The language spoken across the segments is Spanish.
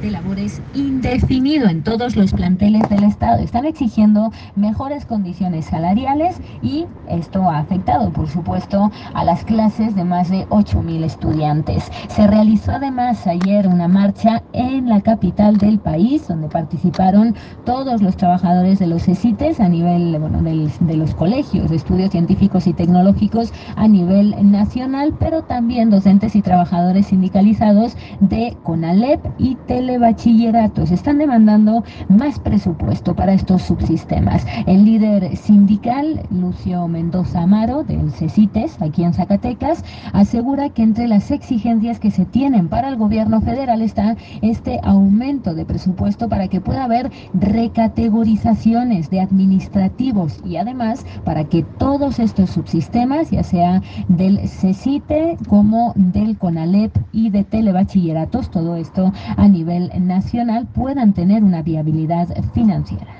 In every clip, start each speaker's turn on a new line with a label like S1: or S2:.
S1: de labores indefinido en todos los planteles del Estado. Están exigiendo mejores condiciones salariales y esto ha afectado, por supuesto, a las clases de más de 8.000 estudiantes. Se realizó además ayer una marcha en la capital del país, donde participaron todos los trabajadores de los CECITES a nivel bueno, de los colegios de estudios científicos y tecnológicos a nivel nacional, pero también docentes y trabajadores sindicalizados de CONALEP y Telebachilleratos. Están demandando más presupuesto para estos subsistemas. El líder sindical, Lucio Mendoza Amaro, del CECITES, aquí en Zacatecas, asegura que entre las exigencias que se tienen para el gobierno federal está este aumento de presupuesto para que pueda haber recategorizaciones de administrativos y además para que todos estos subsistemas, ya sea del CECITE como del CONALEP y de telebachilleratos, todo esto a nivel nacional, puedan tener una viabilidad financiera.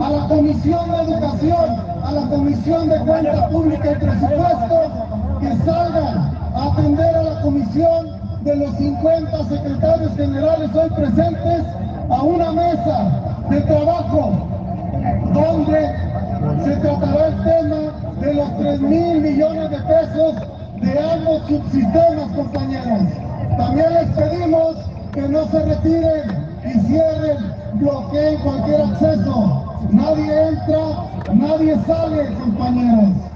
S2: a la Comisión de Educación, a la Comisión de Cuenta Pública y Presupuestos que salgan a atender a la Comisión de los 50 secretarios generales hoy presentes a una mesa de trabajo donde se tratará el tema de los 3 mil millones de pesos de ambos subsistemas, compañeros. También les pedimos que no se retiren y cierren, bloqueen cualquier acceso. Nadie entra, nadie sale, compañeros.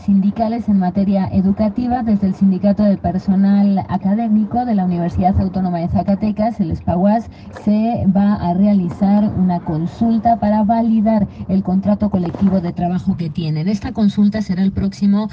S1: Sindicales en materia educativa, desde el Sindicato de Personal Académico de la Universidad Autónoma de Zacatecas, el ESPAUAS, se va a realizar una consulta para validar el contrato colectivo de trabajo que tienen. Esta consulta será el próximo